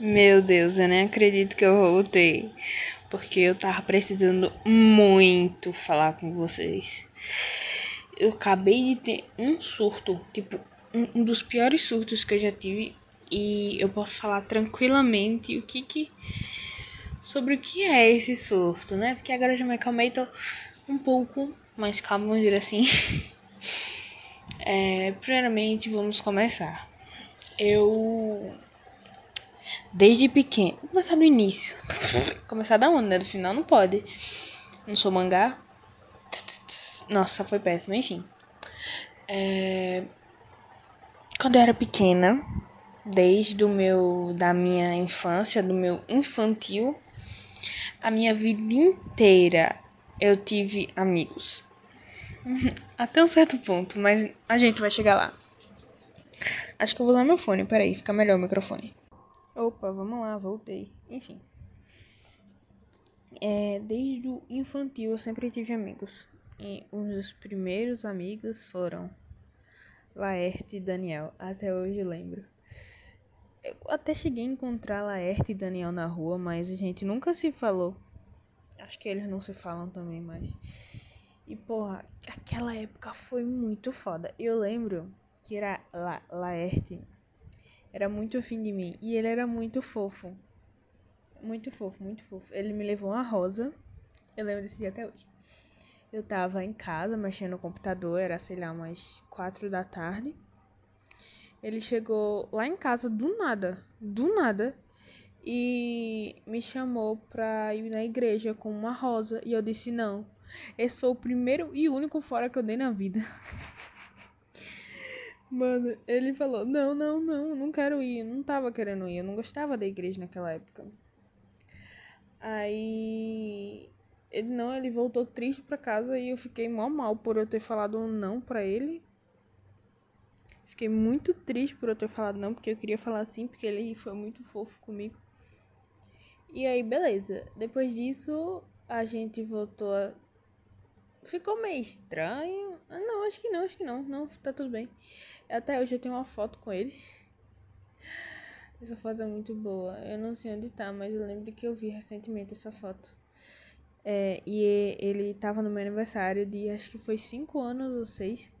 Meu Deus, eu nem acredito que eu voltei. Porque eu tava precisando muito falar com vocês. Eu acabei de ter um surto, tipo, um, dos piores surtos que eu já tive. E eu posso falar tranquilamente o que que. Sobre o que é esse surto, né? Porque agora eu já me acalmei, tô um pouco mais calmo, vamos dizer assim. É, primeiramente, vamos começar. Eu desde pequeno. Vou começar do início. começar da onde, né? Do final não pode. Não sou mangá. Nossa, foi péssimo, enfim. É... Quando eu era pequena, desde o meu da minha infância, do meu infantil, a minha vida inteira eu tive amigos. Até um certo ponto, mas a gente vai chegar lá. Acho que eu vou usar meu fone, peraí, fica melhor o microfone. Opa, vamos lá, voltei. Enfim. É, desde o infantil eu sempre tive amigos. E um dos primeiros amigos foram Laerte e Daniel. Até hoje lembro. Eu até cheguei a encontrar Laerte e Daniel na rua, mas a gente nunca se falou. Acho que eles não se falam também mais. E porra, aquela época foi muito foda. Eu lembro que era La Laerte era muito fim de mim. E ele era muito fofo. Muito fofo, muito fofo. Ele me levou uma rosa. Eu lembro desse dia até hoje. Eu tava em casa mexendo no computador, era sei lá, umas quatro da tarde. Ele chegou lá em casa do nada, do nada, e me chamou pra ir na igreja com uma rosa. E eu disse não. Esse foi o primeiro e único fora que eu dei na vida. Mano, ele falou: Não, não, não, não quero ir. Eu não tava querendo ir. Eu não gostava da igreja naquela época. Aí. Ele não, ele voltou triste pra casa e eu fiquei mal mal por eu ter falado um não pra ele. Fiquei muito triste por eu ter falado não, porque eu queria falar sim, porque ele foi muito fofo comigo. E aí, beleza. Depois disso, a gente voltou a. Ficou meio estranho. Não, acho que não, acho que não. Não, tá tudo bem. Até hoje eu tenho uma foto com ele. Essa foto é muito boa. Eu não sei onde tá, mas eu lembro que eu vi recentemente essa foto. É, e ele tava no meu aniversário de acho que foi 5 anos ou 6.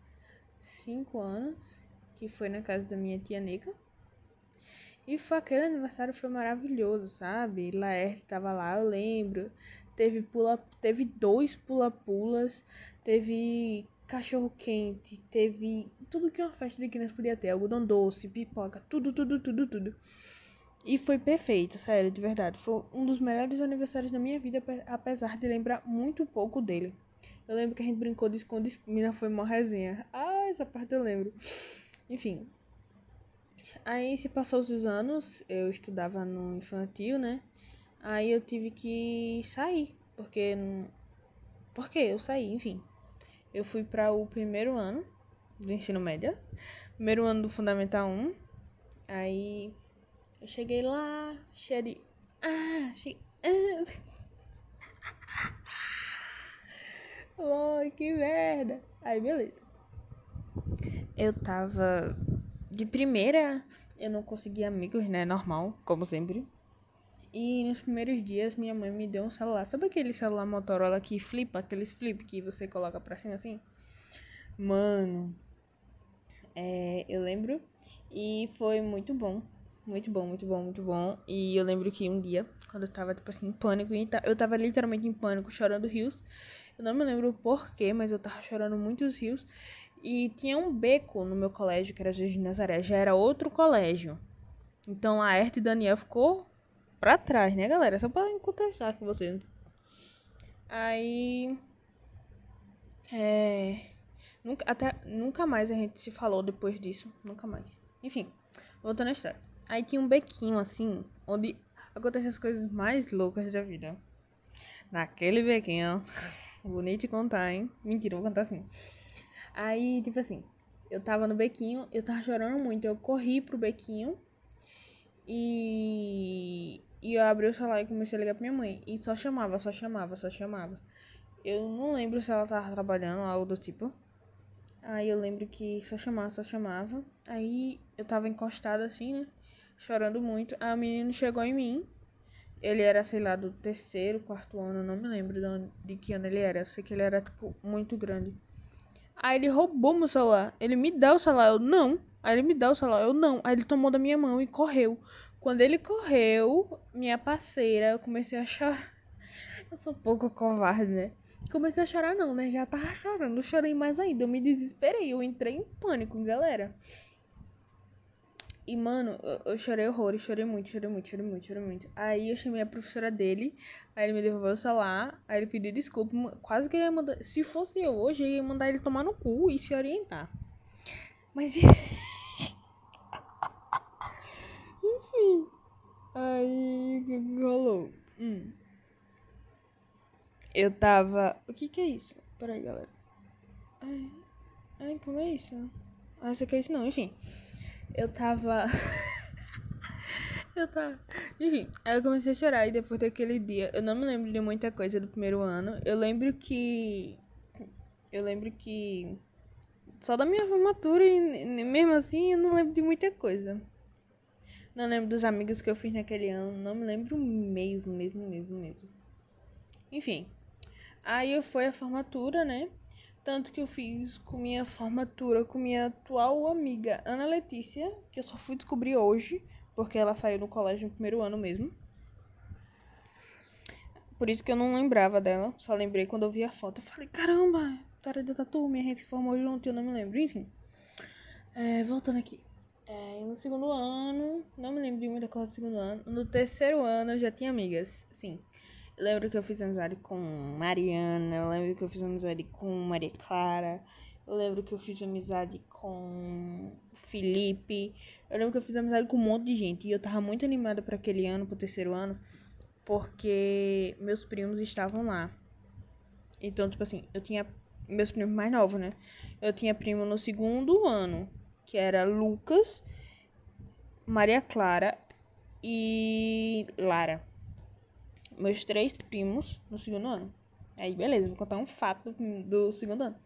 5 anos. Que foi na casa da minha tia Nica. E foi aquele aniversário foi maravilhoso, sabe? Laerte tava lá, eu lembro. Teve pula, teve dois pula-pulas, teve cachorro quente, teve tudo que uma festa de criança podia ter, algodão doce, pipoca, tudo, tudo, tudo, tudo. E foi perfeito, sério, de verdade. Foi um dos melhores aniversários da minha vida, apesar de lembrar muito pouco dele. Eu lembro que a gente brincou de esconde-esquina, foi uma resenha. Ah, essa parte eu lembro. Enfim. Aí se passou os anos, eu estudava no infantil, né? Aí eu tive que sair, porque porque eu saí, enfim eu fui para o primeiro ano do ensino médio, primeiro ano do Fundamental 1. Aí eu cheguei lá, cheia de. Ah, cheguei. Ah. Ai, que merda. Aí, beleza. Eu tava de primeira, eu não consegui amigos, né? Normal, como sempre. E nos primeiros dias minha mãe me deu um celular. Sabe aquele celular Motorola que flipa, aqueles flip que você coloca pra cima assim? Mano, é, eu lembro e foi muito bom. Muito bom, muito bom, muito bom. E eu lembro que um dia, quando eu tava, tipo assim, em pânico, eu tava literalmente em pânico, chorando rios. Eu não me lembro porquê, mas eu tava chorando muitos rios. E tinha um beco no meu colégio, que era Jesus de Nazaré. Já era outro colégio. Então a Erte Daniel ficou pra trás, né, galera? Só pra contestar com vocês. Aí. É. Nunca, até, nunca mais a gente se falou depois disso. Nunca mais. Enfim, voltando à história. Aí tinha um bequinho assim, onde acontecem as coisas mais loucas da vida. Naquele bequinho. Bonito de contar, hein? Mentira, vou contar assim. Aí, tipo assim, eu tava no bequinho, eu tava chorando muito. Eu corri pro bequinho e e eu abri o celular e comecei a ligar pra minha mãe. E só chamava, só chamava, só chamava. Eu não lembro se ela tava trabalhando ou algo do tipo. Aí eu lembro que só chamava, só chamava. Aí eu tava encostada assim, né? chorando muito. Aí o menino chegou em mim. Ele era, sei lá, do terceiro, quarto ano, não me lembro de, onde, de que ano ele era. Eu sei que ele era, tipo, muito grande. Aí ele roubou meu celular. Ele me dá o celular, eu não. Aí ele me dá o celular, eu não. Aí ele tomou da minha mão e correu. Quando ele correu, minha parceira, eu comecei a chorar. Eu sou um pouco covarde, né? Comecei a chorar não, né? Já tava chorando. Eu chorei mais ainda. Eu me desesperei. Eu entrei em pânico, galera. E, mano, eu, eu chorei horrores, chorei muito, chorei muito, chorei muito, chorei muito. Aí eu chamei a professora dele, aí ele me devolveu o celular, aí ele pediu desculpa. Quase que eu ia mandar. Se fosse eu hoje, eu ia mandar ele tomar no cu e se orientar. Mas. Enfim. Aí o que rolou? Hum. Eu tava. O que que é isso? Peraí, galera. Ai, ai como é isso? Ah, isso aqui é isso não, enfim. Eu tava. eu tava. Enfim, aí eu comecei a chorar e depois daquele dia. Eu não me lembro de muita coisa do primeiro ano. Eu lembro que. Eu lembro que. Só da minha formatura e mesmo assim eu não lembro de muita coisa. Não lembro dos amigos que eu fiz naquele ano. Não me lembro mesmo, mesmo, mesmo, mesmo. Enfim. Aí foi a formatura, né? Tanto que eu fiz com minha formatura com minha atual amiga Ana Letícia, que eu só fui descobrir hoje, porque ela saiu do colégio no primeiro ano mesmo. Por isso que eu não lembrava dela, só lembrei quando eu vi a foto. Eu falei, caramba, história da tatu, minha gente se formou junto eu não me lembro. Enfim, é, voltando aqui. É, no segundo ano, não me lembro de muita coisa do segundo ano. No terceiro ano eu já tinha amigas, sim. Eu lembro que eu fiz amizade com Mariana, eu lembro que eu fiz amizade com Maria Clara, eu lembro que eu fiz amizade com Felipe, eu lembro que eu fiz amizade com um monte de gente e eu tava muito animada para aquele ano, pro terceiro ano, porque meus primos estavam lá. Então, tipo assim, eu tinha meus primos mais novos, né? Eu tinha primo no segundo ano, que era Lucas, Maria Clara e Lara meus três primos no segundo ano. Aí, beleza, vou contar um fato do, do segundo ano.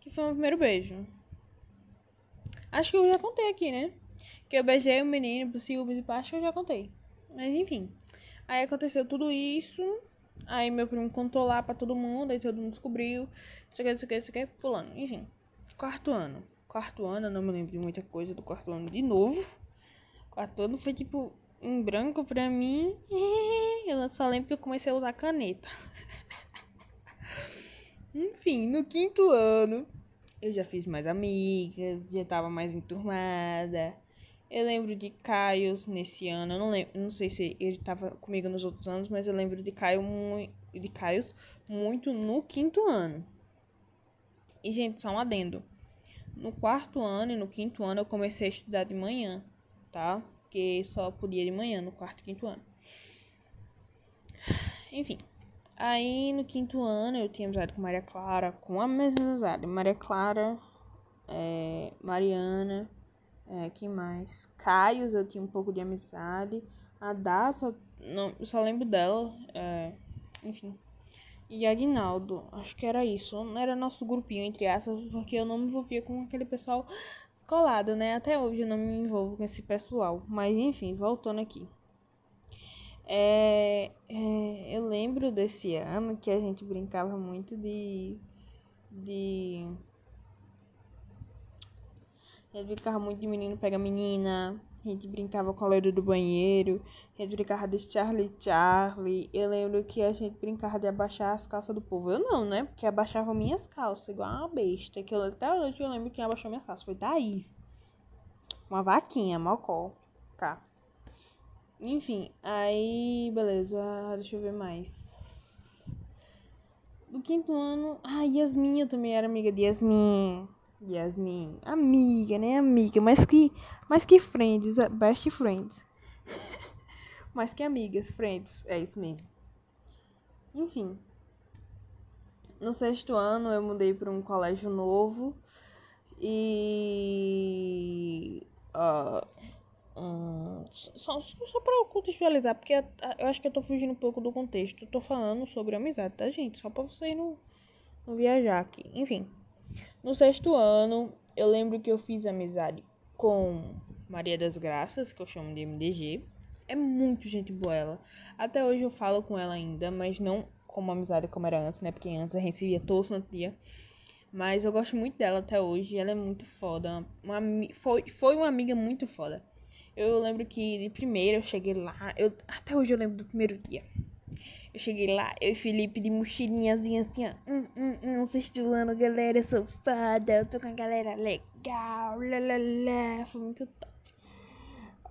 Que foi o meu primeiro beijo. Acho que eu já contei aqui, né? Que eu beijei o menino por ciúmes e que eu já contei. Mas enfim. Aí aconteceu tudo isso. Aí meu primo contou lá pra todo mundo, aí todo mundo descobriu. Isso aqui, isso aqui, isso aqui, pulando. Enfim. Quarto ano. Quarto ano, eu não me lembro de muita coisa do quarto ano de novo. Quarto ano foi tipo em branco pra mim. Eu só lembro que eu comecei a usar caneta. Enfim, no quinto ano eu já fiz mais amigas, já tava mais enturmada. Eu lembro de Caio nesse ano, eu não lembro, não sei se ele tava comigo nos outros anos, mas eu lembro de Caio de Caios muito no quinto ano. E gente, só um adendo. No quarto ano e no quinto ano eu comecei a estudar de manhã, tá? porque só podia de manhã no quarto e quinto ano. Enfim, aí no quinto ano eu tinha amizade com Maria Clara, com a mesma amizade, Maria Clara, é, Mariana, é, mais? Caios eu tinha um pouco de amizade, a só, não, só lembro dela, é, enfim. E Aguinaldo, acho que era isso. Não era nosso grupinho, entre aspas, porque eu não me envolvia com aquele pessoal descolado, né? Até hoje eu não me envolvo com esse pessoal. Mas enfim, voltando aqui. É, é, eu lembro desse ano que a gente brincava muito de. de. Brincava muito de menino pega menina, a gente brincava com a loira do banheiro. A gente brincava de Charlie Charlie. Eu lembro que a gente brincava de abaixar as calças do povo. Eu não, né? Porque abaixava minhas calças, igual uma besta. Que eu, até hoje eu lembro quem abaixou minhas calças. Foi Thaís. Uma vaquinha, mocó. Tá. Enfim, aí. Beleza. Deixa eu ver mais. Do quinto ano. Ah, Yasmin. Eu também era amiga de Yasmin. Yasmin, amiga, né? Amiga, mas que, mas que friends, é best friends. mais que amigas, friends, é isso mesmo. Enfim, no sexto ano eu mudei para um colégio novo e uh, só, só para contextualizar, porque eu acho que eu tô fugindo um pouco do contexto. Eu tô falando sobre amizade, tá, gente? Só para vocês não, não viajar aqui. Enfim. No sexto ano, eu lembro que eu fiz amizade com Maria das Graças, que eu chamo de MDG. É muito gente boa ela. Até hoje eu falo com ela ainda, mas não como amizade como era antes, né? Porque antes a gente se via todo santo dia. Mas eu gosto muito dela até hoje. Ela é muito foda. Uma, foi, foi uma amiga muito foda. Eu lembro que de primeira eu cheguei lá. Eu, até hoje eu lembro do primeiro dia. Eu cheguei lá, eu e Felipe de mochilinhazinha assim, ó. Hum, hum, hum, sexto ano, galera, eu sou foda. Eu tô com a galera legal. Lá, lá, lá. Foi muito top.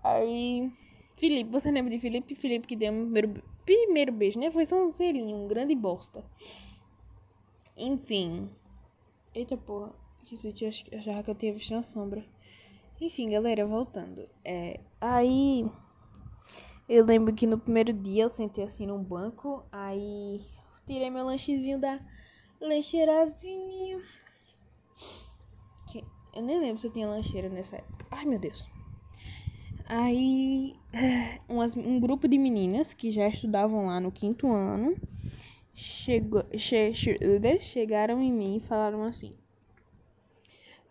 Aí. Felipe, você lembra de Felipe? Felipe que deu o primeiro, primeiro beijo, né? Foi só um selinho, um grande bosta. Enfim. Eita porra. Isso eu achava que eu tinha visto na sombra. Enfim, galera, voltando. É, aí eu lembro que no primeiro dia eu sentei assim num banco, aí tirei meu lanchezinho da lancheirazinha. Eu nem lembro se eu tinha lancheira nessa época. Ai, meu Deus. Aí umas, um grupo de meninas que já estudavam lá no quinto ano chegou, che, che, chegaram em mim e falaram assim: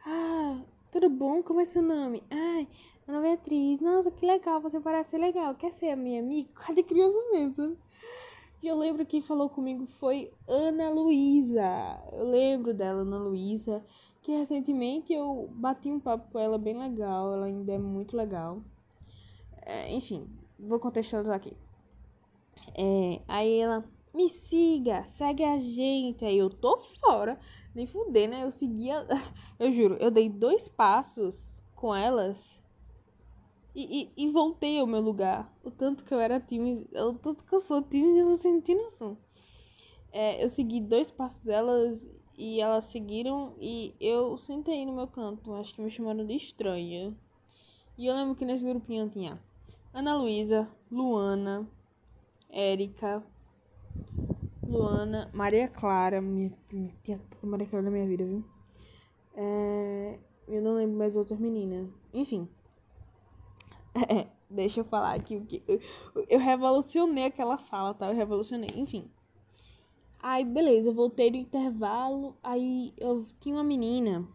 Ah, tudo bom? Como é seu nome? Ai, meu é Beatriz. Nossa, que legal, você parece ser legal. Quer ser a minha amiga? Quase criança mesmo. E eu lembro que falou comigo foi Ana Luísa. Eu lembro dela, Ana Luísa, que recentemente eu bati um papo com ela bem legal. Ela ainda é muito legal. É, enfim, vou contextualizar aqui. É, aí ela, me siga, segue a gente. Aí eu tô fora, nem fuder, né? Eu seguia, eu juro, eu dei dois passos com elas e, e, e, voltei ao meu lugar. O tanto que eu era tímida, o tanto que eu sou tímida, você não tem noção. É, eu segui dois passos delas e elas seguiram e eu sentei no meu canto. Acho que me chamaram de estranha. E eu lembro que nesse grupinho tinha Ana Luísa, Luana, Érica, Luana, Maria Clara, minha, tinha tanta Maria Clara na minha vida, viu? É, eu não lembro mais outras meninas. Enfim. É, deixa eu falar aqui o que. Eu, eu revolucionei aquela sala, tá? Eu revolucionei. Enfim. Aí, beleza, eu voltei do intervalo. Aí eu tinha uma menina.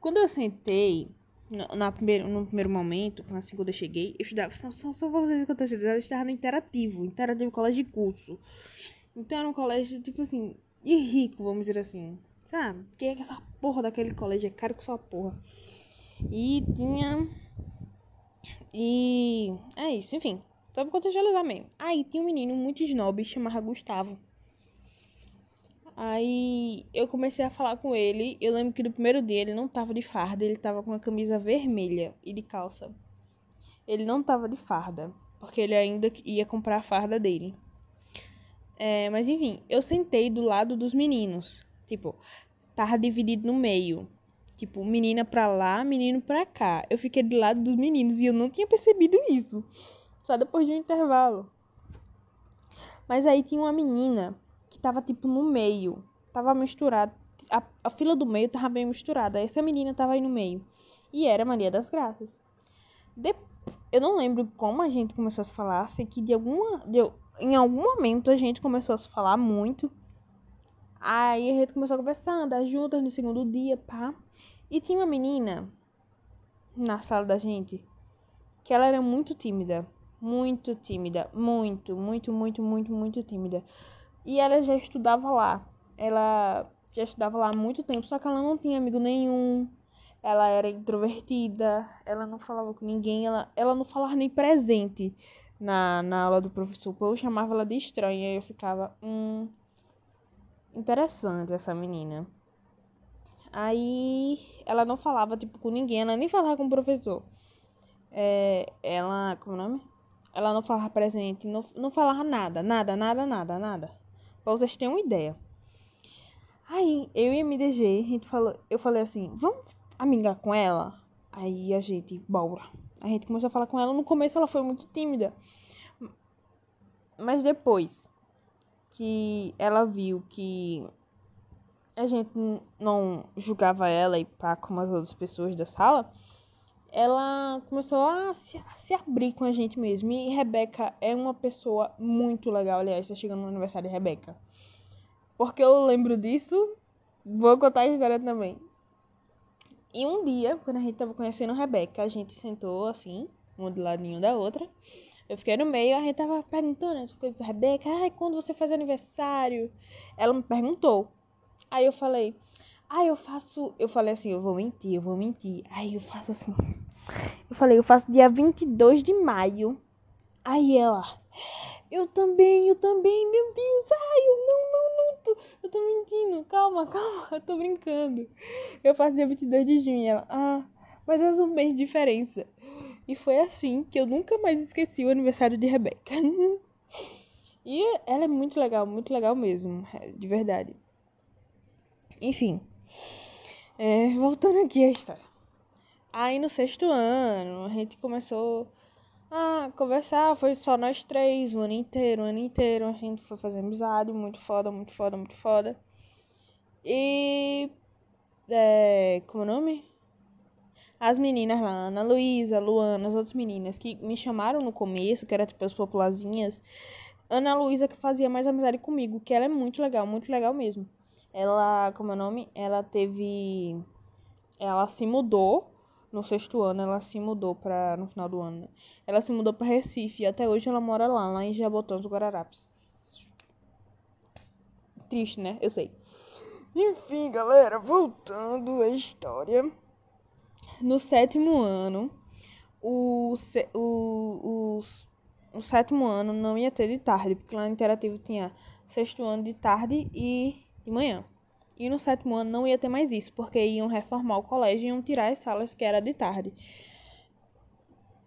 Quando eu sentei, no, na primeiro, no primeiro momento, assim quando eu cheguei, eu estudava. Só, só, só pra vocês contextualizar, eu estava no interativo. Interativo colégio de curso. Então era um colégio, tipo assim, de rico, vamos dizer assim. Sabe? Porque essa porra daquele colégio é caro que só porra. E tinha. E. É isso, enfim. Só pra contextualizar mesmo. Aí tinha um menino muito snob chamado Gustavo. Aí eu comecei a falar com ele. Eu lembro que no primeiro dia ele não tava de farda, ele tava com uma camisa vermelha e de calça. Ele não tava de farda, porque ele ainda ia comprar a farda dele. É, mas enfim, eu sentei do lado dos meninos. Tipo, tava dividido no meio. Tipo, menina pra lá, menino pra cá. Eu fiquei do lado dos meninos e eu não tinha percebido isso. Só depois de um intervalo. Mas aí tinha uma menina que tava tipo no meio. Tava misturada. A, a fila do meio tava bem misturada. Essa menina tava aí no meio. E era Maria das Graças. Eu não lembro como a gente começou a se falar. Sei que de alguma. De... Em algum momento a gente começou a se falar muito. Aí a gente começou a conversar, andar juntas no segundo dia, pá. E tinha uma menina na sala da gente que ela era muito tímida. Muito tímida. Muito, muito, muito, muito, muito tímida. E ela já estudava lá. Ela já estudava lá há muito tempo, só que ela não tinha amigo nenhum. Ela era introvertida, ela não falava com ninguém, ela, ela não falava nem presente na, na aula do professor. Eu chamava ela de estranha e eu ficava, hum, interessante essa menina. Aí ela não falava tipo com ninguém, ela nem falava com o professor. É, ela, como é o nome? Ela não falava presente, não, não falava nada, nada, nada, nada, nada. Pra vocês terem uma ideia. Aí, eu e a MDG, a gente falou, eu falei assim, vamos amigar com ela? Aí a gente, bora. A gente começou a falar com ela. No começo ela foi muito tímida. Mas depois que ela viu que a gente não julgava ela e pá como as outras pessoas da sala, ela começou a se, a se, abrir com a gente mesmo. E Rebeca é uma pessoa muito legal. Aliás, tá chegando no aniversário de Rebeca. Porque eu lembro disso, vou contar a história também. E um dia, quando a gente tava conhecendo a Rebeca, a gente sentou assim, uma do ladinho da outra. Eu fiquei no meio, a gente tava perguntando as coisas da Rebeca. Ai, quando você faz aniversário? Ela me perguntou. Aí eu falei, ah, eu faço. Eu falei assim, eu vou mentir, eu vou mentir. Aí eu faço assim. Eu falei, eu faço dia 22 de maio. Aí ela, eu também, eu também, meu Deus, ai, eu não, não, não, tô, eu tô mentindo, calma, calma, eu tô brincando. Eu faço dia 22 de junho. ela, ah, mas é um mês de diferença. E foi assim que eu nunca mais esqueci o aniversário de Rebeca. e ela é muito legal, muito legal mesmo, de verdade. Enfim, é, voltando aqui à história. Aí no sexto ano, a gente começou a conversar, foi só nós três, o ano inteiro, o ano inteiro. A gente foi fazer amizade, muito foda, muito foda, muito foda. E. É, como é o nome? As meninas lá, Ana Luísa, Luana, as outras meninas que me chamaram no começo, que era tipo as popularzinhas. Ana Luísa que fazia mais amizade comigo, que ela é muito legal, muito legal mesmo. Ela, como é o nome? Ela teve. Ela se mudou no sexto ano, ela se mudou para no final do ano. Né? Ela se mudou para Recife e até hoje ela mora lá, lá em Jabotão dos Guararapes. Triste, né? Eu sei. Enfim, galera, voltando à história. No sétimo ano, o, o, o, o sétimo ano não ia ter de tarde, porque lá no Interativo tinha sexto ano de tarde e de manhã. E no sétimo ano não ia ter mais isso, porque iam reformar o colégio e iam tirar as salas que era de tarde.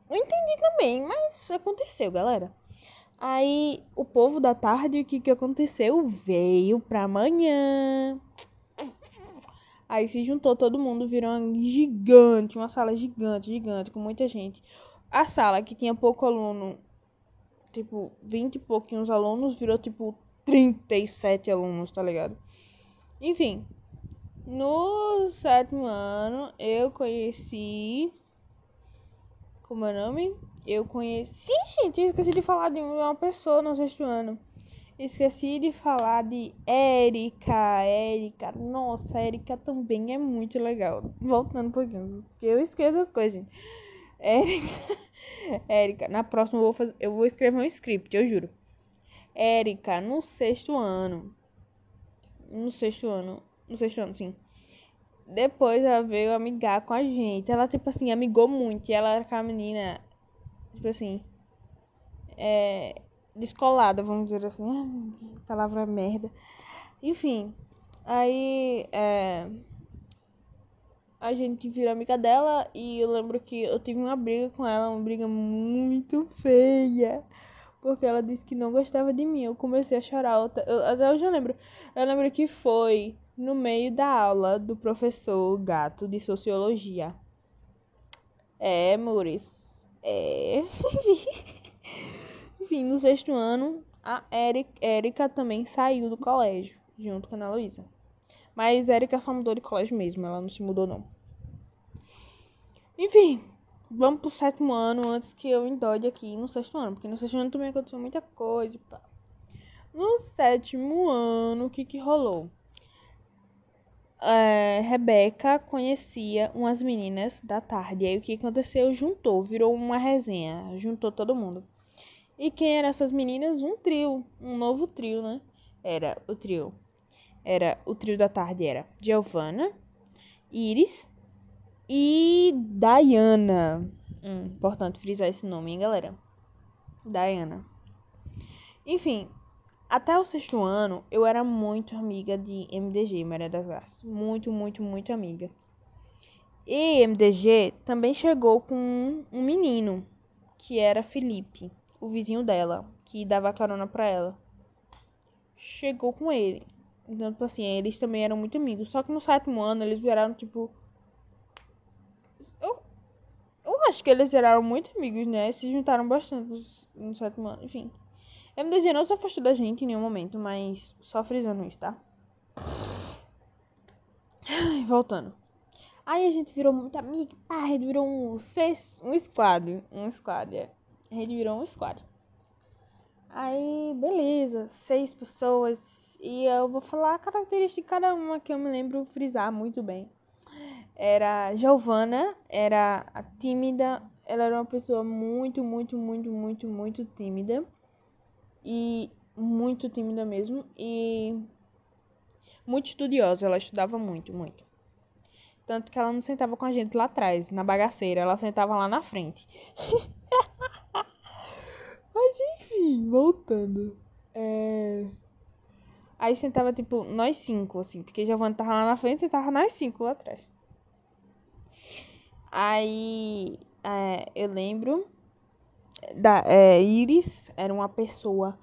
Eu entendi também, mas aconteceu, galera. Aí o povo da tarde, o que, que aconteceu? Veio pra manhã. Aí se juntou todo mundo, virou uma gigante, uma sala gigante, gigante, com muita gente. A sala que tinha pouco aluno, tipo, 20 e pouquinhos alunos, virou tipo 37 alunos, tá ligado? Enfim, no sétimo ano eu conheci. Como é o nome? Eu conheci. Gente, eu esqueci de falar de uma pessoa no sexto ano. Esqueci de falar de Érica. Érica. Nossa, Érica também é muito legal. Voltando um pouquinho, porque eu esqueço as coisas, gente. Érica. Na próxima eu vou, fazer, eu vou escrever um script, eu juro. Érica, no sexto ano no sexto ano. No sexto ano, sim. Depois ela veio amigar com a gente. Ela, tipo assim, amigou muito. E ela era aquela menina, tipo assim, é, descolada, vamos dizer assim. Ah, palavra merda. Enfim, aí é, a gente virou amiga dela. E eu lembro que eu tive uma briga com ela, uma briga muito feia porque ela disse que não gostava de mim. Eu comecei a chorar. Eu, até hoje eu lembro. Eu lembro que foi no meio da aula do professor Gato de Sociologia. É, Maurício. É. Enfim, no sexto ano, a Érica também saiu do colégio, junto com a Ana Luísa. Mas Érica só mudou de colégio mesmo, ela não se mudou não. Enfim, vamos pro sétimo ano antes que eu endoide aqui no sexto ano, porque no sexto ano também aconteceu muita coisa. Pá. No sétimo ano, o que que rolou? É, Rebeca conhecia umas meninas da tarde. Aí o que aconteceu? Juntou, virou uma resenha, juntou todo mundo. E quem eram essas meninas? Um trio, um novo trio, né? Era o trio. Era o trio da tarde era Giovanna, Iris, e Diana. Hum, importante frisar esse nome, hein, galera? Diana. Enfim, até o sexto ano eu era muito amiga de MDG, Maria das Graças. Muito, muito, muito amiga. E MDG também chegou com um menino, que era Felipe, o vizinho dela, que dava carona pra ela. Chegou com ele. Então, tipo assim, eles também eram muito amigos. Só que no sétimo ano eles viraram, tipo, eu, eu acho que eles eram muito amigos, né? Se juntaram bastante no sétimo ano, enfim. MDG não se afastou da gente em nenhum momento, mas só frisando isso, tá? Voltando. Aí a gente virou muito amigo, pá, a gente virou um, seis, um squad. Um squad, é. A gente virou um squad. Aí, beleza, seis pessoas. E eu vou falar a característica de cada uma que eu me lembro frisar muito bem. Era Giovana, era a tímida, ela era uma pessoa muito, muito, muito, muito, muito tímida. E muito tímida mesmo e muito estudiosa, ela estudava muito, muito. Tanto que ela não sentava com a gente lá atrás, na bagaceira, ela sentava lá na frente. Mas enfim, voltando. É... Aí sentava, tipo, nós cinco, assim, porque Giovanna tava lá na frente e tava nós cinco lá atrás. Aí é, eu lembro da é, Iris, era uma pessoa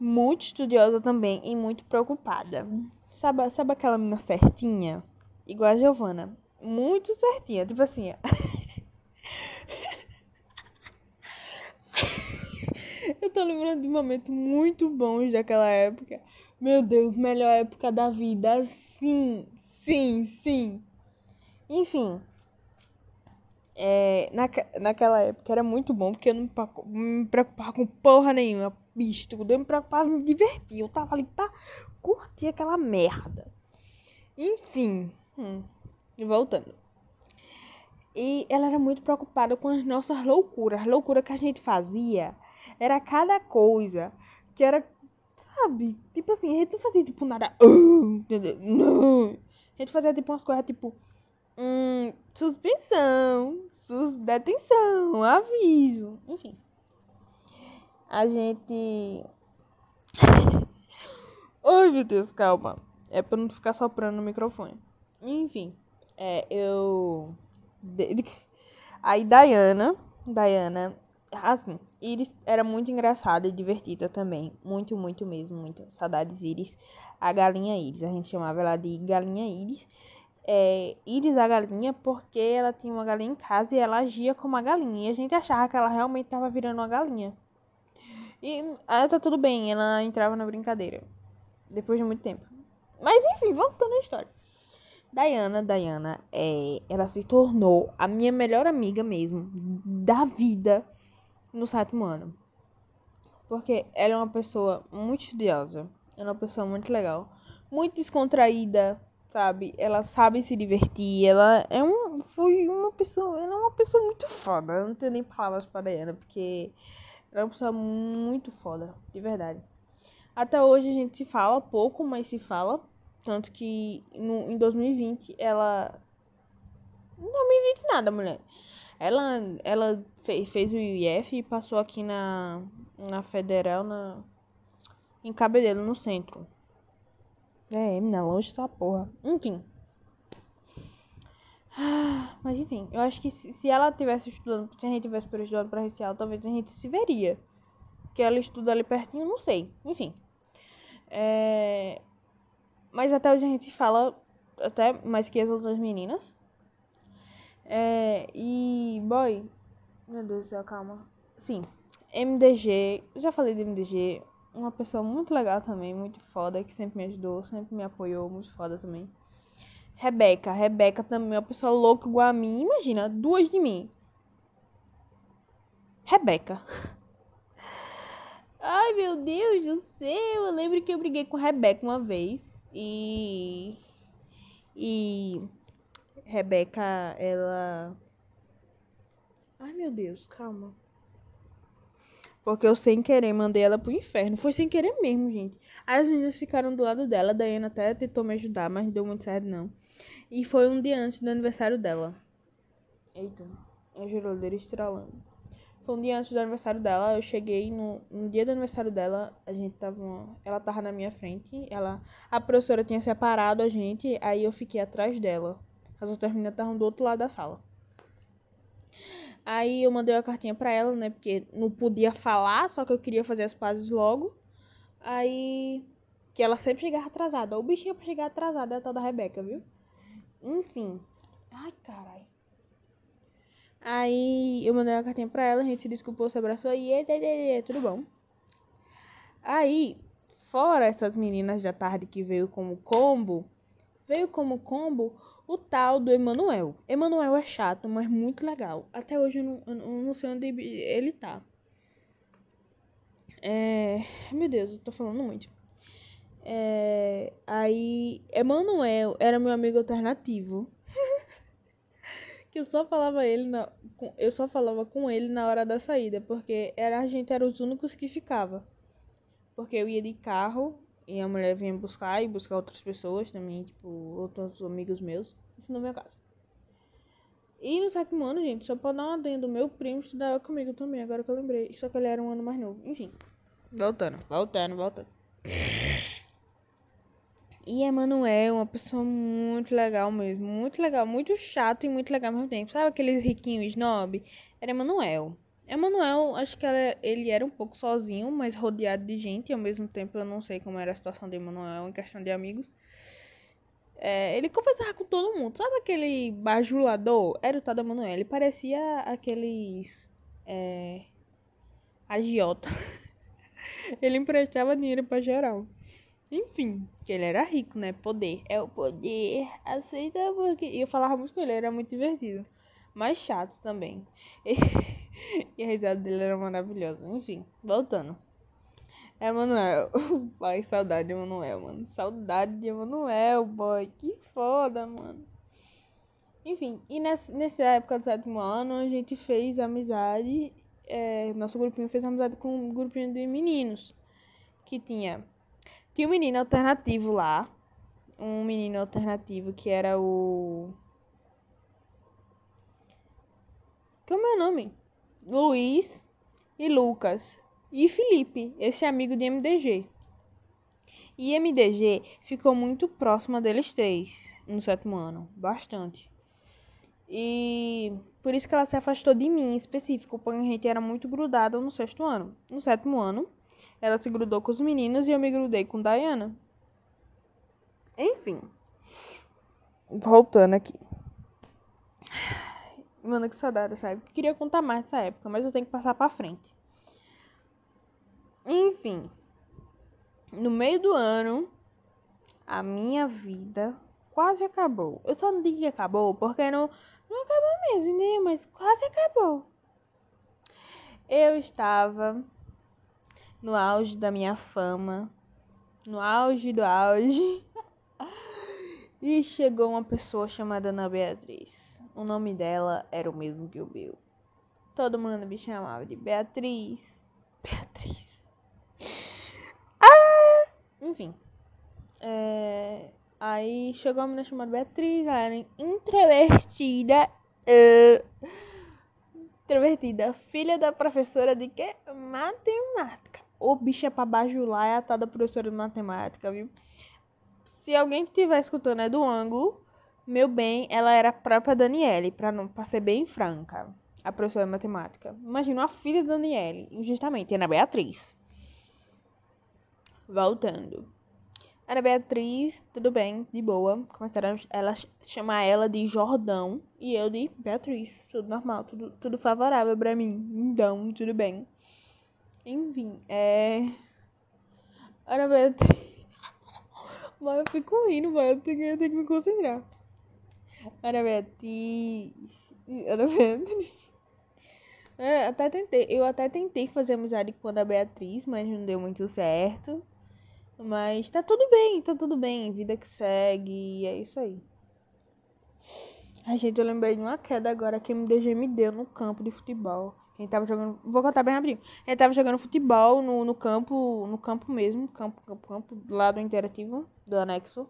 muito estudiosa também e muito preocupada. Sabe, sabe aquela menina certinha? Igual a Giovana. Muito certinha. Tipo assim. Eu tô lembrando de momentos muito bons daquela época. Meu Deus, melhor época da vida. Sim, sim, sim. Enfim. É, na, naquela época era muito bom, porque eu não me preocupava com porra nenhuma. Bicho, tudo eu me preocupava em me divertir. Eu tava ali pra curtir aquela merda. Enfim. Hum, voltando. E ela era muito preocupada com as nossas loucuras. As loucuras que a gente fazia era cada coisa que era, sabe? Tipo assim, a gente não fazia tipo nada. Uh, não. A gente fazia tipo umas coisas tipo. Hum, suspensão, sus detenção, aviso, enfim. A gente. Ai meu Deus, calma. É pra não ficar soprando no microfone. Enfim, é, eu. Aí, Diana. Diana. Assim, Iris era muito engraçada e divertida também. Muito, muito mesmo. Muito. Saudades Iris. A galinha Iris. A gente chamava ela de galinha Iris. É, Iris a galinha porque ela tinha uma galinha em casa e ela agia como uma galinha. E a gente achava que ela realmente estava virando uma galinha. E ah, tá tudo bem, ela entrava na brincadeira. Depois de muito tempo. Mas enfim, voltando à história. Diana, Diana, é, ela se tornou a minha melhor amiga mesmo da vida no sétimo ano. Porque ela é uma pessoa muito estudiosa, ela é uma pessoa muito legal, muito descontraída, sabe? Ela sabe se divertir, ela é um foi uma pessoa, ela é uma pessoa muito foda. Eu não tenho nem palavras para Diana, porque ela é uma pessoa muito foda, de verdade. Até hoje a gente se fala pouco, mas se fala. Tanto que no, em 2020 ela. Em 2020 nada, mulher. Ela, ela fez, fez o IF e passou aqui na, na Federal, na, em Cabedelo, no centro. É, menina, longe essa porra. Enfim. Mas enfim, eu acho que se, se ela tivesse estudando, se a gente tivesse estudando para Recial, talvez a gente se veria. Que ela estuda ali pertinho, não sei. Enfim. É... Mas até hoje a gente fala até mais que as outras meninas. É, e, boy, meu Deus do céu, calma. Sim, MDG, já falei de MDG, uma pessoa muito legal também, muito foda, que sempre me ajudou, sempre me apoiou, muito foda também. Rebeca, Rebeca também é uma pessoa louca igual a mim. Imagina, duas de mim. Rebeca. Ai, meu Deus do céu. Eu lembro que eu briguei com Rebeca uma vez. E. E. Rebeca, ela. Ai, meu Deus, calma. Porque eu sem querer mandei ela pro inferno. Foi sem querer mesmo, gente. As meninas ficaram do lado dela. A Daiane até tentou me ajudar, mas não deu muito certo, não. E foi um dia antes do aniversário dela. Eita, é a geladeira estralando. Foi um dia antes do aniversário dela. Eu cheguei no, no dia do aniversário dela. A gente tava. Ela tava na minha frente. Ela, a professora tinha separado a gente. Aí eu fiquei atrás dela. As outras meninas estavam do outro lado da sala. Aí eu mandei uma cartinha pra ela, né? Porque não podia falar, só que eu queria fazer as pazes logo. Aí. Que ela sempre chegava atrasada. O bichinho pra chegar atrasada é a tal da Rebeca, viu? Enfim. Ai, caralho. Aí eu mandei uma cartinha pra ela, a gente se desculpou, se abraçou e é, tudo bom. Aí, fora essas meninas da tarde que veio como combo, veio como combo o tal do Emanuel. Emanuel é chato, mas muito legal. Até hoje eu não, eu não sei onde ele tá. É... Meu Deus, eu tô falando muito. É... Aí, Emanuel era meu amigo alternativo. que eu só falava ele na, com, eu só falava com ele na hora da saída, porque era a gente era os únicos que ficava. Porque eu ia de carro e a mulher vinha buscar e buscar outras pessoas também, tipo, outros amigos meus. Isso no meu caso. E no sétimo ano, gente, só pode dar um adendo. Meu primo estudava comigo também, agora que eu lembrei. Só que ele era um ano mais novo. Enfim. Voltando, voltando, voltando. E Emanuel, uma pessoa muito legal mesmo. Muito legal, muito chato e muito legal ao mesmo tempo. Sabe aquele riquinho snob? Era Emanuel. Emanuel, acho que ela, ele era um pouco sozinho, mas rodeado de gente. E ao mesmo tempo eu não sei como era a situação de Emanuel em questão de amigos. É, ele conversava com todo mundo. Sabe aquele bajulador? Era o tal Emanuel. Ele parecia aqueles. É, agiota. ele emprestava dinheiro pra geral. Enfim, que ele era rico, né? Poder. É o poder. Aceita porque. E eu falava muito com ele, era muito divertido. Mas chato também. e a risada dele era maravilhosa. Enfim, voltando. Emanuel. Pai, saudade de Emanuel, mano. Saudade de Emanuel, boy. Que foda, mano. Enfim, e nessa, nessa época do sétimo ano, a gente fez amizade. É, nosso grupinho fez amizade com um grupinho de meninos. Que tinha tinha um menino alternativo lá. Um menino alternativo que era o. Como é o nome? Luiz e Lucas. E Felipe, esse amigo de MDG. E MDG ficou muito próxima deles três no sétimo ano. Bastante. E por isso que ela se afastou de mim em específico, porque a gente era muito grudado no sexto ano. No sétimo ano, ela se grudou com os meninos e eu me grudei com Diana. Enfim. Voltando aqui. Mano, que saudade dessa época. Queria contar mais dessa época, mas eu tenho que passar pra frente. Enfim. No meio do ano, a minha vida quase acabou. Eu só não digo que acabou porque não, não acabou mesmo, né? Mas quase acabou. Eu estava no auge da minha fama, no auge do auge. E chegou uma pessoa chamada Ana Beatriz. O nome dela era o mesmo que o meu. Todo mundo me chamava de Beatriz. Beatriz. Ah! Enfim. É... Aí chegou uma menina chamada Beatriz. Ela era introvertida. Uh... Introvertida. Filha da professora de que? Matemática o bicho é pra bajular é a tal da professora de matemática, viu? Se alguém estiver escutando é do ângulo, meu bem, ela era a própria Daniele, pra, não, pra ser bem franca, a professora de matemática. Imagina a filha da Daniele, justamente, Ana Beatriz. Voltando. Ana Beatriz, tudo bem, de boa. Começaram ela chamar ela de Jordão e eu de Beatriz. Tudo normal, tudo, tudo favorável pra mim. Então, tudo bem. Enfim, é. Ana Beatriz. Mas eu fico rindo, mas eu tenho, eu tenho que me concentrar. Ana Beatriz. Ana Beatriz. É, até tentei, eu até tentei fazer amizade com a Ana Beatriz, mas não deu muito certo. Mas tá tudo bem, tá tudo bem. Vida que segue, é isso aí. Ai, gente, eu lembrei de uma queda agora que a MDG me deu no campo de futebol. A tava jogando. Vou contar bem rapidinho. A gente tava jogando futebol no, no campo. No campo mesmo. Campo, campo, campo. Lá do interativo. Do anexo.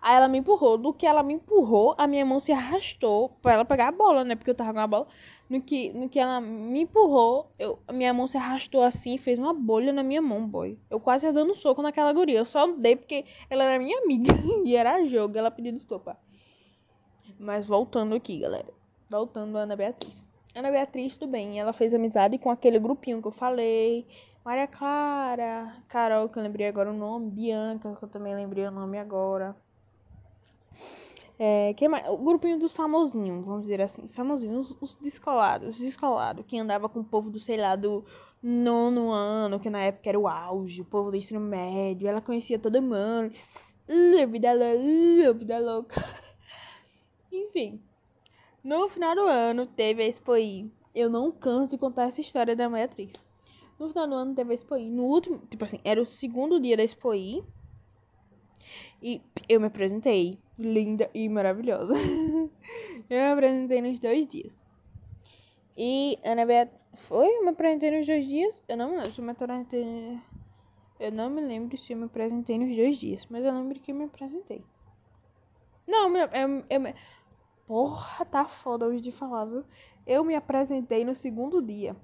Aí ela me empurrou. Do que ela me empurrou, a minha mão se arrastou pra ela pegar a bola, né? Porque eu tava com a bola. No que, no que ela me empurrou, eu, a minha mão se arrastou assim e fez uma bolha na minha mão, boy. Eu quase ia dando soco naquela guria. Eu só dei porque ela era minha amiga. e era jogo. Ela pediu desculpa. Mas voltando aqui, galera. Voltando a Ana Beatriz. Ana Beatriz, tudo bem. Ela fez amizade com aquele grupinho que eu falei. Maria Clara, Carol, que eu lembrei agora o nome. Bianca, que eu também lembrei o nome agora. É? O grupinho dos famosinhos, vamos dizer assim. Famosinhos, os, os descolados. Os descolados, que andava com o povo do, sei lá, do nono ano, que na época era o auge. O povo do ensino médio. Ela conhecia todo mundo. Uh, vida louca, vida louca. Enfim. No final do ano teve a Expoí. Eu não canso de contar essa história da Beatriz. No final do ano teve a Expoí. No último, tipo assim, era o segundo dia da Expoí. E eu me apresentei. Linda e maravilhosa. eu me apresentei nos dois dias. E Ana Beatriz. Foi? Eu me apresentei nos dois dias? Eu não me lembro se eu me apresentei. Eu não me lembro se eu me apresentei nos dois dias, mas eu lembro que eu me apresentei. Não, eu, eu, eu, Porra, tá foda hoje de falar, viu? Eu me apresentei no segundo dia.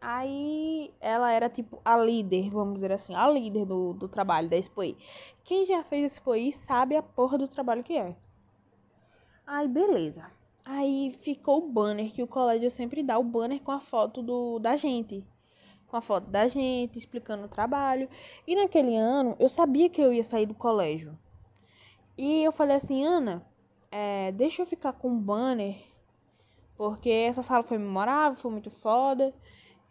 Aí ela era tipo a líder, vamos dizer assim, a líder do, do trabalho da Expoí. Quem já fez Expoí sabe a porra do trabalho que é. Aí beleza. Aí ficou o banner que o colégio sempre dá, o banner com a foto do, da gente. Com a foto da gente, explicando o trabalho. E naquele ano eu sabia que eu ia sair do colégio. E eu falei assim, Ana, é, deixa eu ficar com o banner. Porque essa sala foi memorável, foi muito foda.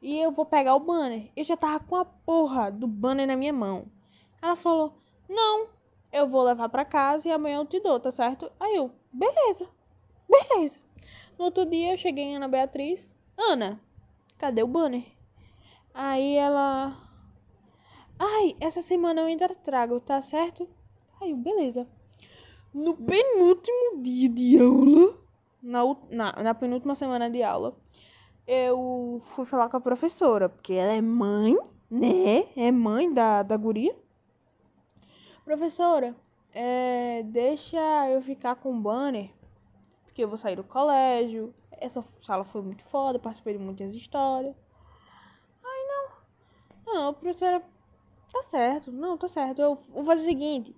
E eu vou pegar o banner. Eu já tava com a porra do banner na minha mão. Ela falou: Não, eu vou levar para casa e amanhã eu te dou, tá certo? Aí eu, beleza, beleza. No outro dia eu cheguei em Ana Beatriz. Ana, cadê o banner? Aí ela. Ai, essa semana eu ainda trago, tá certo? Aí eu, beleza. No penúltimo dia de aula, na, na, na penúltima semana de aula, eu fui falar com a professora, porque ela é mãe, né? É mãe da, da guria. Professora, é, deixa eu ficar com o banner, porque eu vou sair do colégio. Essa sala foi muito foda, participei de muitas histórias. Ai, não. Não, professora, tá certo. Não, tá certo. Eu vou fazer o seguinte.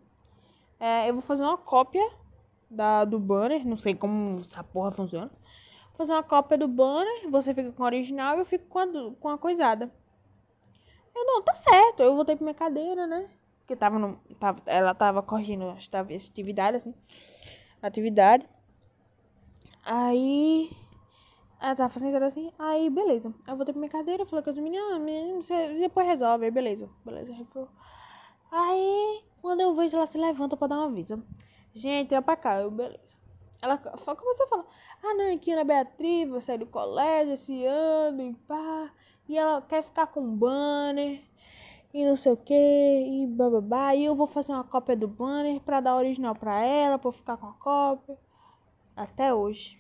É, eu vou fazer uma cópia da, do banner. Não sei como essa porra funciona fazer uma cópia do banner, você fica com o original e eu fico com a, com a coisada. Eu, não, tá certo. Eu voltei pra minha cadeira, né? Que tava no, tava, ela tava corrigindo as atividade, assim. Atividade. Aí. Ela tava fazendo assim. Aí, beleza. Eu voltei pra minha cadeira, falei com as meninas, ah, você depois resolve. Aí, beleza. Beleza. Aí, quando eu vejo, ela se levanta pra dar uma aviso. Gente, é pra cá. Eu, beleza. Ela começou a falar: Ah, não, aqui na Beatriz, vou sair do colégio esse ano e pá. E ela quer ficar com banner e não sei o que, e bababá. E eu vou fazer uma cópia do banner pra dar original pra ela, pra eu ficar com a cópia. Até hoje.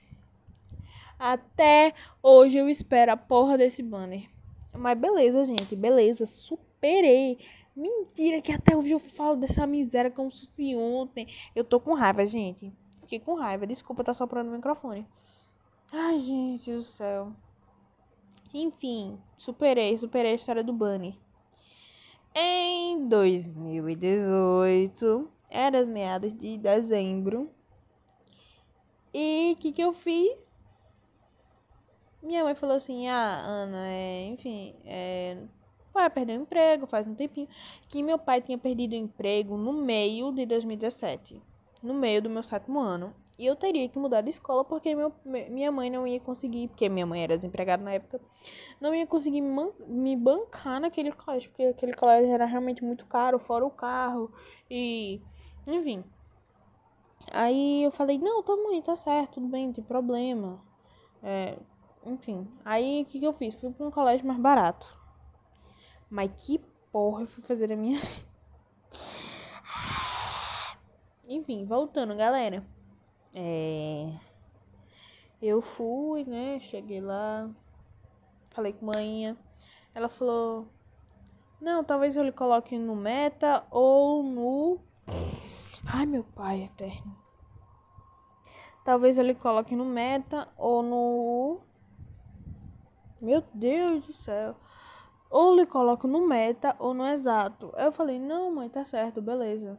Até hoje eu espero a porra desse banner. Mas beleza, gente, beleza, superei. Mentira que até hoje eu falo dessa miséria como se ontem. Eu tô com raiva, gente. Fiquei com raiva. Desculpa tá soprando o microfone. Ai, gente do céu. Enfim, superei, superei a história do Bunny. Em 2018, era meados de dezembro. E o que, que eu fiz? Minha mãe falou assim: Ah, Ana, é, enfim, é, vai perder o emprego faz um tempinho. Que meu pai tinha perdido o emprego no meio de 2017 no meio do meu sétimo ano. E eu teria que mudar de escola porque meu, minha mãe não ia conseguir, porque minha mãe era desempregada na época, não ia conseguir me, bancar naquele colégio, porque aquele colégio era realmente muito caro, fora o carro, e enfim. Aí eu falei, não, tá mãe, tá certo, tudo bem, não tem problema. É, enfim, aí o que, que eu fiz? Fui pra um colégio mais barato. Mas que porra eu fui fazer a minha Enfim, voltando, galera. É... Eu fui, né? Cheguei lá. Falei com a mãe. Ela falou: Não, talvez eu lhe coloque no meta ou no. Ai, meu pai eterno. Talvez eu lhe coloque no meta ou no. Meu Deus do céu. Ou lhe coloco no meta ou no exato. Eu falei: Não, mãe, tá certo, beleza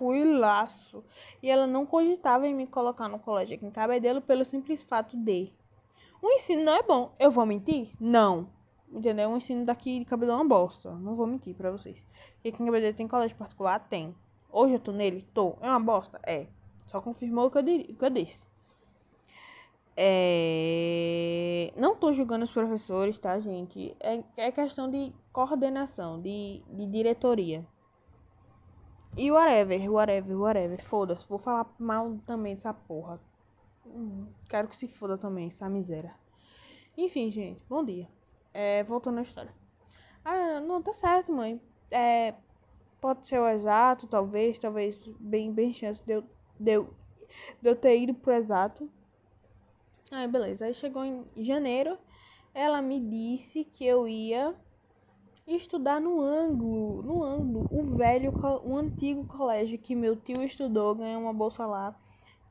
tranquilaço. E ela não cogitava em me colocar no colégio aqui em Cabedelo pelo simples fato de. O ensino não é bom. Eu vou mentir? Não. Entendeu? O ensino daqui de Cabedelo é uma bosta. Não vou mentir pra vocês. E aqui em Cabedelo tem colégio particular? Tem. Hoje eu tô nele? Tô. É uma bosta? É. Só confirmou o que eu, o que eu disse. É... Não tô julgando os professores, tá, gente? É, é questão de coordenação, de, de diretoria. E whatever, whatever, whatever. Foda-se. Vou falar mal também dessa porra. Hum, quero que se foda também, essa miséria. Enfim, gente, bom dia. É, voltando à história. Ah, não, tá certo, mãe. É, pode ser o exato, talvez, talvez bem, bem chance de eu, de eu, de eu ter ido pro exato. Aí, beleza. Aí chegou em janeiro, ela me disse que eu ia estudar no ângulo, no ângulo, o velho, o antigo colégio que meu tio estudou, ganhou uma bolsa lá,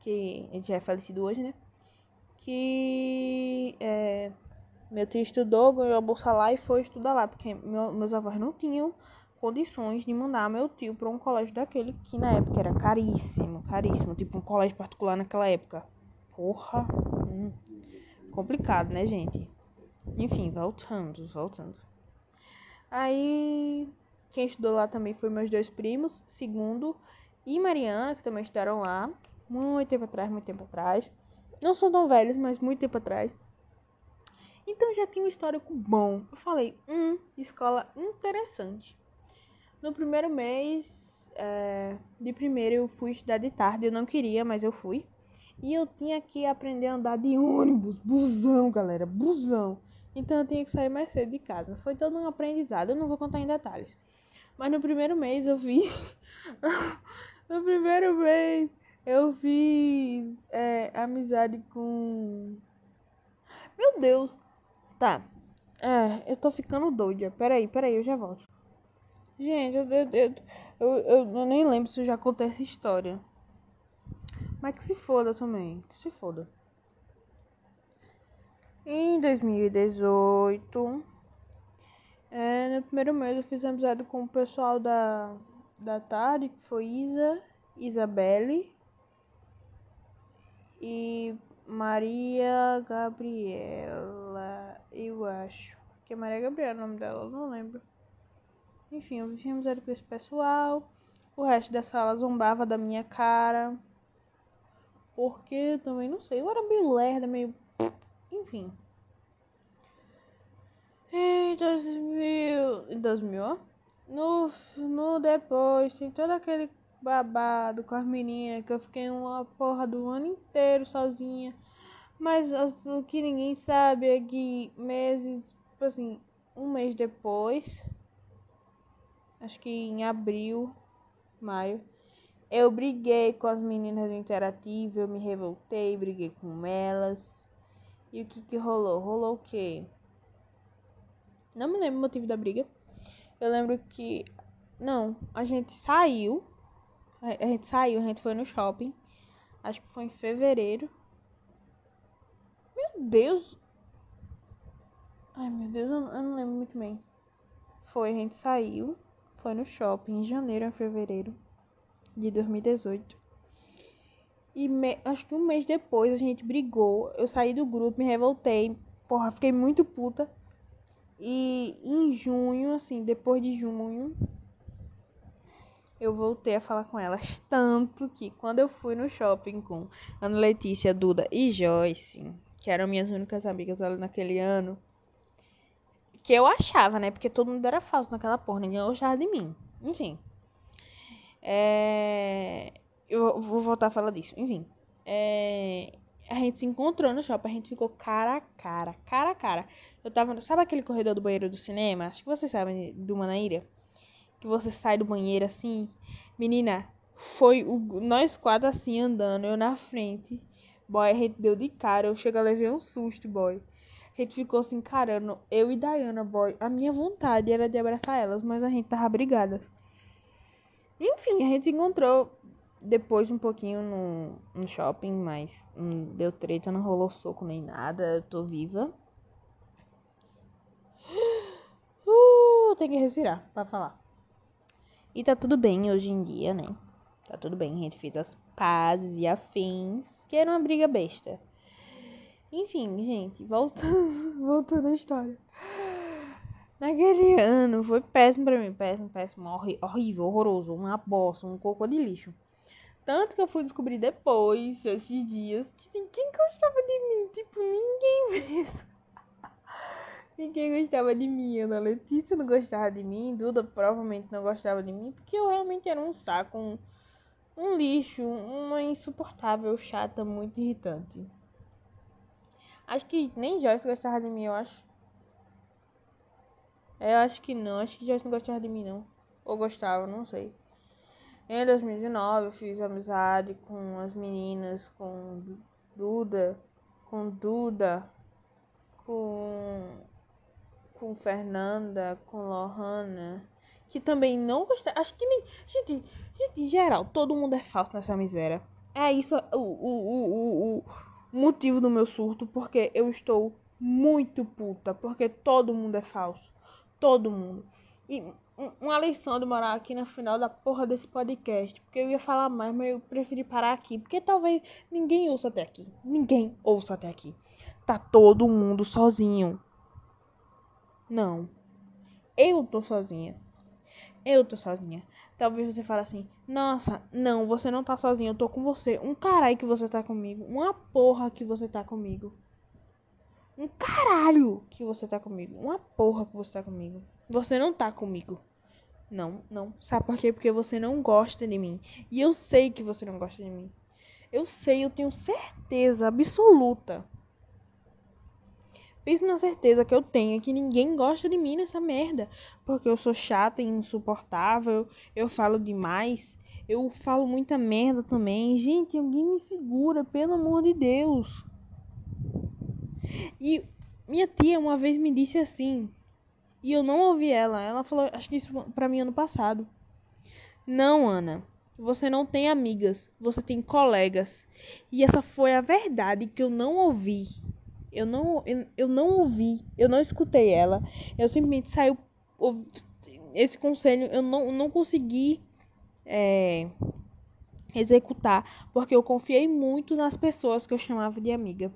que já é falecido hoje, né? Que é, meu tio estudou, ganhou a bolsa lá e foi estudar lá, porque meu, meus avós não tinham condições de mandar meu tio para um colégio daquele que na época era caríssimo, caríssimo, tipo um colégio particular naquela época. Porra, hum, complicado, né, gente? Enfim, voltando, voltando. Aí, quem estudou lá também foi meus dois primos, segundo e Mariana, que também estudaram lá, muito tempo atrás, muito tempo atrás. Não são tão velhos, mas muito tempo atrás. Então já tinha um histórico bom. Eu falei, hum, escola interessante. No primeiro mês é, de primeiro eu fui estudar de tarde, eu não queria, mas eu fui. E eu tinha que aprender a andar de ônibus, busão, galera, busão. Então eu tinha que sair mais cedo de casa. Foi todo um aprendizado, eu não vou contar em detalhes. Mas no primeiro mês eu vi. no primeiro mês eu fiz é, amizade com. Meu Deus! Tá. É, eu tô ficando doida. Peraí, peraí, eu já volto. Gente, eu, eu, eu, eu, nem lembro se eu já contei essa história. Mas que se foda também. Que se foda. Em 2018, é, no primeiro mês eu fiz amizade com o pessoal da, da tarde, que foi Isa, Isabelle e Maria Gabriela, eu acho. Que é Maria Gabriela o nome dela, eu não lembro. Enfim, eu fiz amizade com esse pessoal. O resto da sala zombava da minha cara. Porque também não sei, eu era meio lerda, meio enfim. Em 2000. Em 2000? No, no depois, tem todo aquele babado com as meninas que eu fiquei uma porra do ano inteiro sozinha. Mas o que ninguém sabe é que meses, tipo assim, um mês depois, acho que em abril, maio, eu briguei com as meninas do Interativo, eu me revoltei, briguei com elas. E o que que rolou? Rolou o quê? Não me lembro o motivo da briga. Eu lembro que. Não, a gente saiu. A gente saiu, a gente foi no shopping. Acho que foi em fevereiro. Meu Deus! Ai meu Deus, eu não, lembro muito bem. Foi, a gente saiu. Foi no shopping em janeiro ou fevereiro de 2018. E me... acho que um mês depois a gente brigou. Eu saí do grupo, me revoltei. Porra, fiquei muito puta. E em junho, assim, depois de junho, eu voltei a falar com elas. Tanto que quando eu fui no shopping com Ana Letícia, Duda e Joyce, que eram minhas únicas amigas ali naquele ano, que eu achava, né? Porque todo mundo era falso naquela porra, ninguém gostava de mim. Enfim. É eu vou voltar a falar disso. Enfim. É, a gente se encontrou no shopping, a gente ficou cara a cara, cara a cara. Eu tava. Sabe aquele corredor do banheiro do cinema? Acho que vocês sabem do Manaíra. Que você sai do banheiro assim. Menina, foi o, nós quatro assim andando, eu na frente. Boy, a gente deu de cara, eu chego a levei um susto, boy. A gente ficou assim encarando, eu e Diana, boy. A minha vontade era de abraçar elas, mas a gente tava brigadas. Enfim, a gente se encontrou depois um pouquinho no, no shopping, mas não deu treta, não rolou soco nem nada, eu tô viva. Uh, tem que respirar para falar. E tá tudo bem hoje em dia, né? Tá tudo bem, a gente fez as pazes e afins, que era uma briga besta. Enfim, gente, voltando, voltando à história. Naquele ano foi péssimo pra mim, péssimo, péssimo, horrível, horroroso, uma bosta, um cocô de lixo. Tanto que eu fui descobrir depois, esses dias, que ninguém gostava de mim. Tipo, ninguém mesmo. ninguém gostava de mim. Ana Letícia não gostava de mim. Duda provavelmente não gostava de mim. Porque eu realmente era um saco, um, um lixo, uma insuportável, chata, muito irritante. Acho que nem Joyce gostava de mim, eu acho. Eu acho que não. Acho que Joyce não gostava de mim, não. ou gostava, não sei. Em 2019 eu fiz amizade com as meninas, com Duda, com Duda, com com Fernanda, com Lohana, que também não gostei. Acho que nem. Gente, gente, geral, todo mundo é falso nessa miséria. É isso o, o, o, o motivo do meu surto, porque eu estou muito puta, porque todo mundo é falso. Todo mundo. E uma lição de morar aqui na final da porra desse podcast. Porque eu ia falar mais, mas eu preferi parar aqui. Porque talvez ninguém ouça até aqui. Ninguém ouça até aqui. Tá todo mundo sozinho. Não. Eu tô sozinha. Eu tô sozinha. Talvez você fale assim: Nossa, não, você não tá sozinha, eu tô com você. Um caralho que você tá comigo. Uma porra que você tá comigo. Um caralho que você tá comigo. Uma porra que você tá comigo. Você não tá comigo. Não, não. Sabe por quê? Porque você não gosta de mim. E eu sei que você não gosta de mim. Eu sei, eu tenho certeza absoluta Penso na certeza que eu tenho que ninguém gosta de mim nessa merda. Porque eu sou chata e insuportável. Eu falo demais. Eu falo muita merda também. Gente, alguém me segura, pelo amor de Deus. E minha tia uma vez me disse assim. E eu não ouvi ela. Ela falou, acho que isso pra mim ano passado. Não, Ana. Você não tem amigas, você tem colegas. E essa foi a verdade que eu não ouvi. Eu não, eu, eu não ouvi, eu não escutei ela. Eu simplesmente saiu. Esse conselho eu não, não consegui é, executar, porque eu confiei muito nas pessoas que eu chamava de amiga.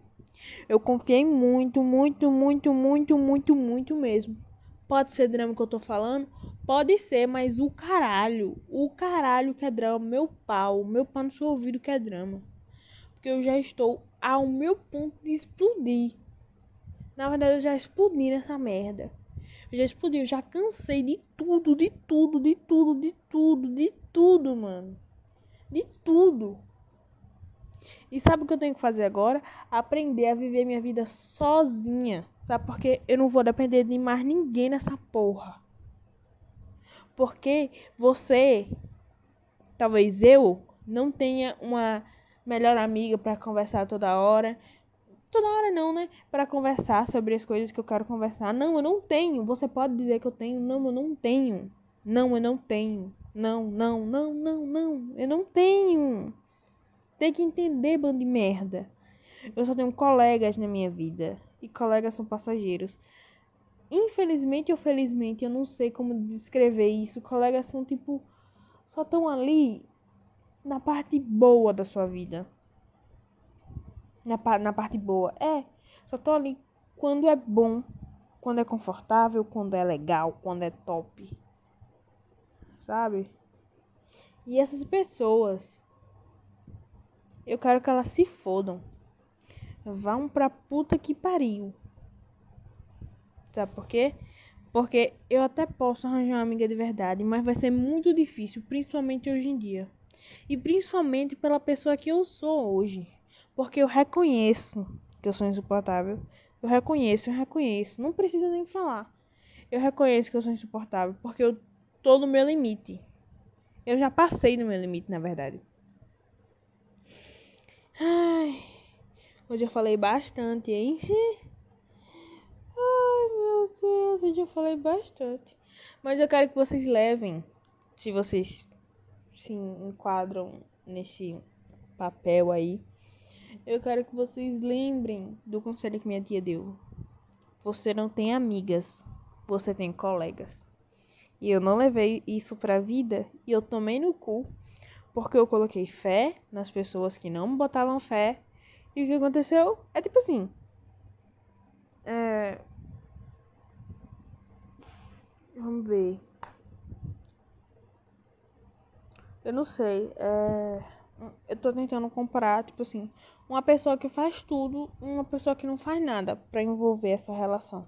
Eu confiei muito, muito, muito, muito, muito, muito mesmo. Pode ser drama que eu tô falando? Pode ser, mas o caralho, o caralho que é drama, meu pau, meu pau no seu ouvido que é drama. Porque eu já estou ao meu ponto de explodir. Na verdade, eu já explodi nessa merda. Eu já explodi, eu já cansei de tudo, de tudo, de tudo, de tudo, de tudo, mano. De tudo. E sabe o que eu tenho que fazer agora? Aprender a viver minha vida sozinha. Sabe por quê? Eu não vou depender de mais ninguém nessa porra. Porque você, talvez eu, não tenha uma melhor amiga para conversar toda hora. Toda hora não, né? Para conversar sobre as coisas que eu quero conversar. Não, eu não tenho. Você pode dizer que eu tenho. Não, eu não tenho. Não, eu não tenho. Não, não, não, não, não. Eu não tenho. Tem que entender, bando de merda. Eu só tenho colegas na minha vida. E colegas são passageiros. Infelizmente ou felizmente, eu não sei como descrever isso. Colegas são tipo. Só estão ali na parte boa da sua vida. Na, na parte boa. É, só tô ali quando é bom, quando é confortável, quando é legal, quando é top. Sabe? E essas pessoas, eu quero que elas se fodam. Vão pra puta que pariu. Sabe por quê? Porque eu até posso arranjar uma amiga de verdade, mas vai ser muito difícil, principalmente hoje em dia e principalmente pela pessoa que eu sou hoje, porque eu reconheço que eu sou insuportável. Eu reconheço, eu reconheço, não precisa nem falar. Eu reconheço que eu sou insuportável porque eu tô no meu limite. Eu já passei do meu limite, na verdade. Ai, hoje eu falei bastante, hein? Ai, meu Deus, hoje eu falei bastante. Mas eu quero que vocês levem, se vocês se enquadram nesse papel aí, eu quero que vocês lembrem do conselho que minha tia deu. Você não tem amigas, você tem colegas. E eu não levei isso pra vida e eu tomei no cu porque eu coloquei fé nas pessoas que não botavam fé. E o que aconteceu é tipo assim. É... Vamos ver. Eu não sei. É... Eu tô tentando comparar, tipo assim, uma pessoa que faz tudo, uma pessoa que não faz nada para envolver essa relação.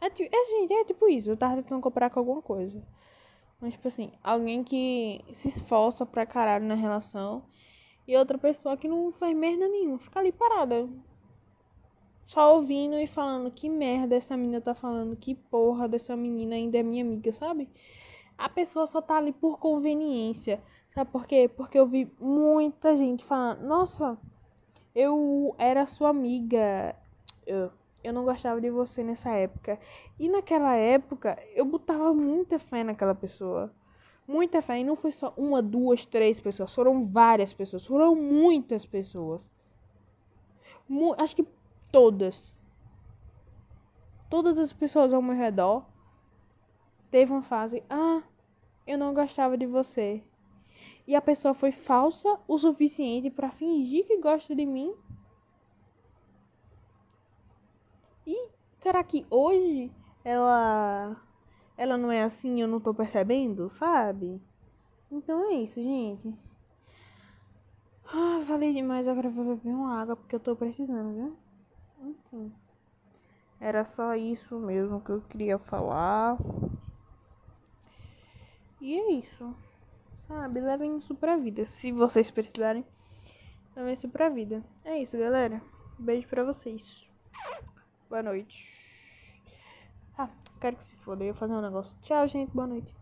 É, é, gente, é tipo isso. Eu tava tentando comparar com alguma coisa. Mas, tipo assim, alguém que se esforça pra caralho na relação e outra pessoa que não faz merda nenhuma. Fica ali parada. Só ouvindo e falando que merda essa menina tá falando, que porra dessa menina ainda é minha amiga, sabe? A pessoa só tá ali por conveniência. Sabe por quê? Porque eu vi muita gente falando: Nossa, eu era sua amiga. Eu, eu não gostava de você nessa época. E naquela época, eu botava muita fé naquela pessoa. Muita fé. E não foi só uma, duas, três pessoas. Foram várias pessoas. Foram muitas pessoas. Mu acho que todas. Todas as pessoas ao meu redor teve uma fase, ah, eu não gostava de você. E a pessoa foi falsa o suficiente para fingir que gosta de mim. E será que hoje ela ela não é assim, eu não tô percebendo, sabe? Então é isso, gente. Ah, falei demais, agora vou beber uma água porque eu tô precisando, viu? Enfim. Era só isso mesmo que eu queria falar. E é isso. Sabe? Levem isso pra vida. Se vocês precisarem, levem isso pra vida. É isso, galera. Beijo pra vocês. Boa noite. Quero que se foda. Eu ia fazer um negócio. Tchau, gente. Boa noite.